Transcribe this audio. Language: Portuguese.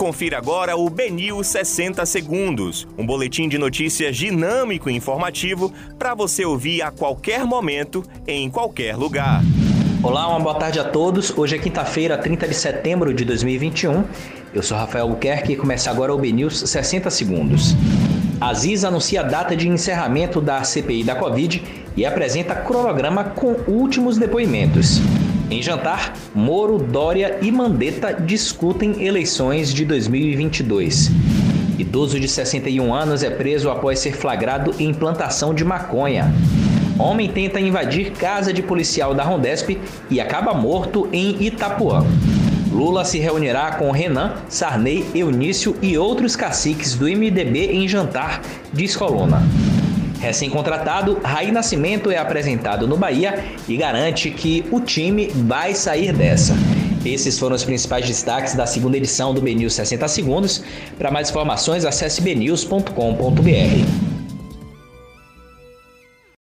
Confira agora o Benil 60 Segundos, um boletim de notícias dinâmico e informativo para você ouvir a qualquer momento, em qualquer lugar. Olá, uma boa tarde a todos. Hoje é quinta-feira, 30 de setembro de 2021. Eu sou Rafael Albuquerque e começa agora o BNews 60 Segundos. Aziz anuncia a data de encerramento da CPI da Covid e apresenta cronograma com últimos depoimentos. Em jantar, Moro, Dória e Mandetta discutem eleições de 2022. Idoso de 61 anos é preso após ser flagrado em plantação de maconha. Homem tenta invadir casa de policial da Rondesp e acaba morto em Itapuã. Lula se reunirá com Renan, Sarney, Eunício e outros caciques do MDB em jantar, diz Coluna. Recém-contratado, Raí Nascimento é apresentado no Bahia e garante que o time vai sair dessa. Esses foram os principais destaques da segunda edição do BNews 60 Segundos. Para mais informações, acesse bnews.com.br.